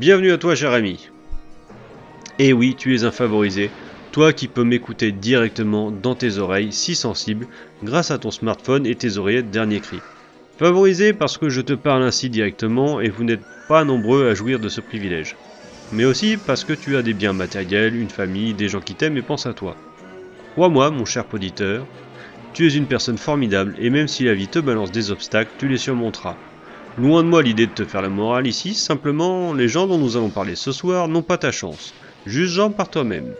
Bienvenue à toi cher ami. Et oui, tu es un favorisé, toi qui peux m'écouter directement dans tes oreilles si sensibles grâce à ton smartphone et tes oreillettes dernier cri. Favorisé parce que je te parle ainsi directement et vous n'êtes pas nombreux à jouir de ce privilège. Mais aussi parce que tu as des biens matériels, une famille, des gens qui t'aiment et pensent à toi. Crois-moi, mon cher poditeur, tu es une personne formidable et même si la vie te balance des obstacles, tu les surmonteras. Loin de moi l'idée de te faire la morale ici, simplement les gens dont nous allons parler ce soir n'ont pas ta chance. Juge-en par toi-même.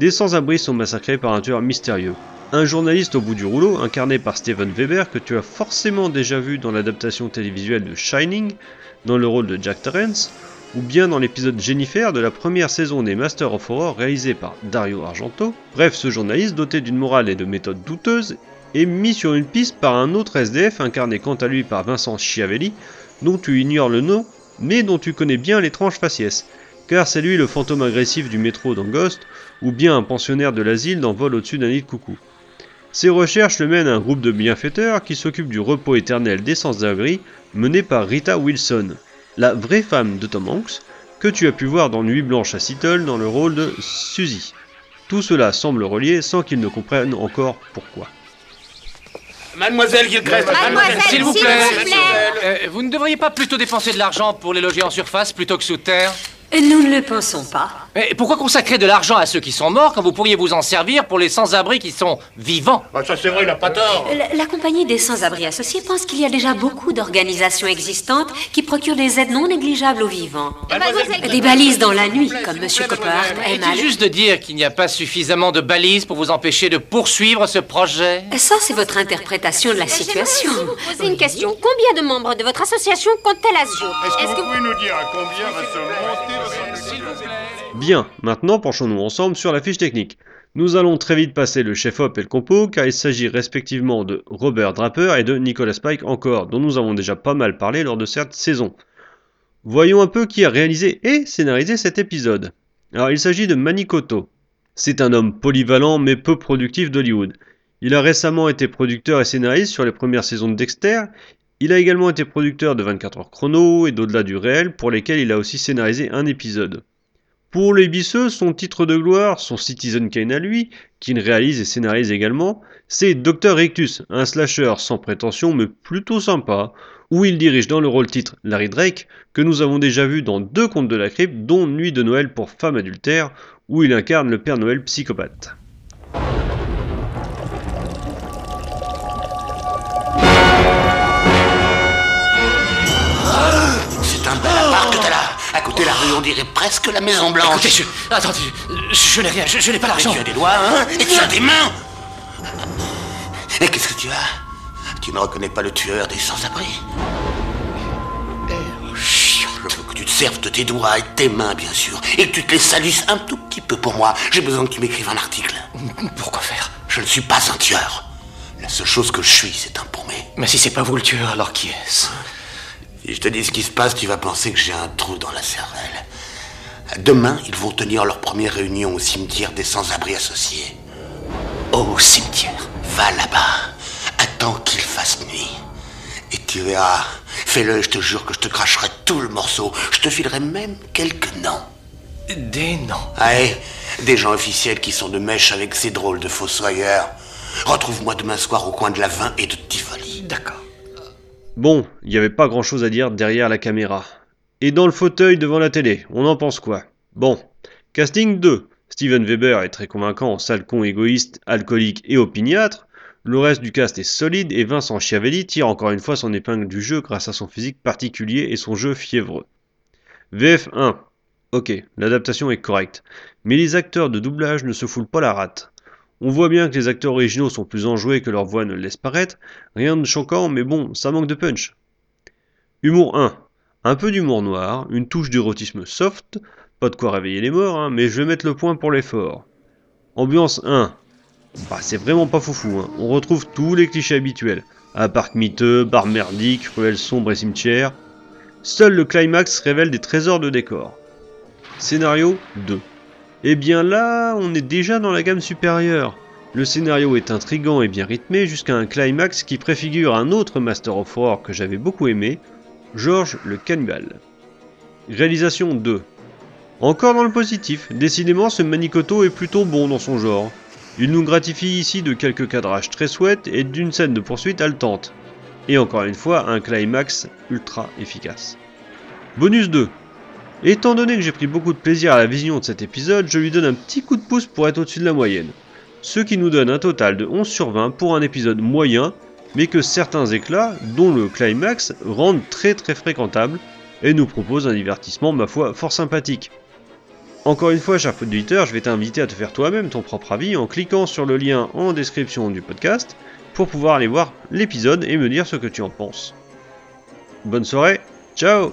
Des sans-abri sont massacrés par un tueur mystérieux. Un journaliste au bout du rouleau, incarné par Steven Weber, que tu as forcément déjà vu dans l'adaptation télévisuelle de Shining, dans le rôle de Jack Torrance, ou bien dans l'épisode Jennifer de la première saison des Masters of Horror réalisé par Dario Argento. Bref, ce journaliste, doté d'une morale et de méthodes douteuses, est mis sur une piste par un autre SDF incarné quant à lui par Vincent Schiavelli, dont tu ignores le nom, mais dont tu connais bien l'étrange faciès, car c'est lui le fantôme agressif du métro dans Ghost, ou bien un pensionnaire de l'asile dans au-dessus d'un nid de coucou. Ces recherches le mènent à un groupe de bienfaiteurs qui s'occupe du repos éternel des sans-abri, mené par Rita Wilson, la vraie femme de Tom Hanks, que tu as pu voir dans Nuit Blanche à Seattle dans le rôle de Suzy. Tout cela semble relié sans qu'ils ne comprennent encore pourquoi. Mademoiselle Gilchrist, Mademoiselle, s'il vous s'il plaît. vous plaît. Euh, vous ne devriez pas plutôt dépenser de l'argent pour les loger en surface plutôt que sous terre Nous ne le pensons pas. Mais pourquoi consacrer de l'argent à ceux qui sont morts quand vous pourriez vous en servir pour les sans-abri qui sont vivants? Bah ça c'est vrai, il a pas tort. La, la compagnie des sans-abri associés pense qu'il y a déjà beaucoup d'organisations existantes qui procurent des aides non négligeables aux vivants. Mademoiselle Des balises dans la nuit, comme Monsieur Coppard aime à juste de dire qu'il n'y a pas suffisamment de balises pour vous empêcher de poursuivre ce projet? Ça, c'est votre interprétation de la situation. Poser une question. Combien de membres de votre association compte-t-elle à ce jour? Est-ce que vous pouvez nous dire à combien va se monter votre Bien, maintenant penchons-nous ensemble sur la fiche technique. Nous allons très vite passer le chef-op et le compo, car il s'agit respectivement de Robert Draper et de Nicolas Pike encore, dont nous avons déjà pas mal parlé lors de cette saison. Voyons un peu qui a réalisé et scénarisé cet épisode. Alors il s'agit de Manikoto. C'est un homme polyvalent mais peu productif d'Hollywood. Il a récemment été producteur et scénariste sur les premières saisons de Dexter. Il a également été producteur de 24 heures chrono et d'au-delà du réel, pour lesquels il a aussi scénarisé un épisode. Pour les bisseux, son titre de gloire, son Citizen Kane à lui, qu'il réalise et scénarise également, c'est Dr. Rictus, un slasher sans prétention mais plutôt sympa, où il dirige dans le rôle titre Larry Drake, que nous avons déjà vu dans deux contes de la crypte, dont Nuit de Noël pour femme adultère, où il incarne le Père Noël psychopathe. C'est un là. À côté de la rue, on dirait presque la Maison Blanche. Écoutez, je... Attendez, je, je n'ai rien, je, je n'ai pas Mais d'argent. tu as des doigts, hein Et tu as des mains Et qu'est-ce que tu as Tu ne reconnais pas le tueur des sans-abri Je veux que tu te serves de tes doigts et de tes mains, bien sûr. Et que tu te les salisses un tout petit peu pour moi. J'ai besoin que tu m'écrives un article. Pourquoi faire Je ne suis pas un tueur. La seule chose que je suis, c'est un paumé. Mais si c'est pas vous le tueur, alors qui est-ce? Si je te dis ce qui se passe, tu vas penser que j'ai un trou dans la cervelle. Demain, ils vont tenir leur première réunion au cimetière des sans-abri associés. Au cimetière. Va là-bas. Attends qu'il fasse nuit. Et tu verras. Fais-le, je te jure que je te cracherai tout le morceau. Je te filerai même quelques noms. Des noms. Allez, des gens officiels qui sont de mèche avec ces drôles de fossoyeurs. Retrouve-moi demain soir au coin de la 20 et de. Bon, il n'y avait pas grand chose à dire derrière la caméra. Et dans le fauteuil devant la télé, on en pense quoi? Bon, casting 2. Steven Weber est très convaincant, sale con égoïste, alcoolique et opiniâtre. Le reste du cast est solide et Vincent Schiavelli tire encore une fois son épingle du jeu grâce à son physique particulier et son jeu fiévreux. VF1. Ok, l'adaptation est correcte, mais les acteurs de doublage ne se foulent pas la rate. On voit bien que les acteurs originaux sont plus enjoués que leur voix ne le laisse paraître, rien de choquant, mais bon, ça manque de punch. Humour 1. Un peu d'humour noir, une touche d'érotisme soft, pas de quoi réveiller les morts, hein, mais je vais mettre le point pour l'effort. Ambiance 1. Bah, c'est vraiment pas foufou, hein. on retrouve tous les clichés habituels. Un parc miteux, bar merdique, ruelle sombre et cimetière. Seul le climax révèle des trésors de décor. Scénario 2. Eh bien là, on est déjà dans la gamme supérieure. Le scénario est intrigant et bien rythmé jusqu'à un climax qui préfigure un autre Master of Horror que j'avais beaucoup aimé, George le Cannibale. Réalisation 2. Encore dans le positif, décidément ce Manicoto est plutôt bon dans son genre. Il nous gratifie ici de quelques cadrages très souhaites et d'une scène de poursuite haletante. Et encore une fois, un climax ultra efficace. Bonus 2. Étant donné que j'ai pris beaucoup de plaisir à la vision de cet épisode, je lui donne un petit coup de pouce pour être au-dessus de la moyenne. Ce qui nous donne un total de 11 sur 20 pour un épisode moyen, mais que certains éclats, dont le climax, rendent très très fréquentable et nous proposent un divertissement, ma foi, fort sympathique. Encore une fois, cher auditeur, je vais t'inviter à te faire toi-même ton propre avis en cliquant sur le lien en description du podcast pour pouvoir aller voir l'épisode et me dire ce que tu en penses. Bonne soirée, ciao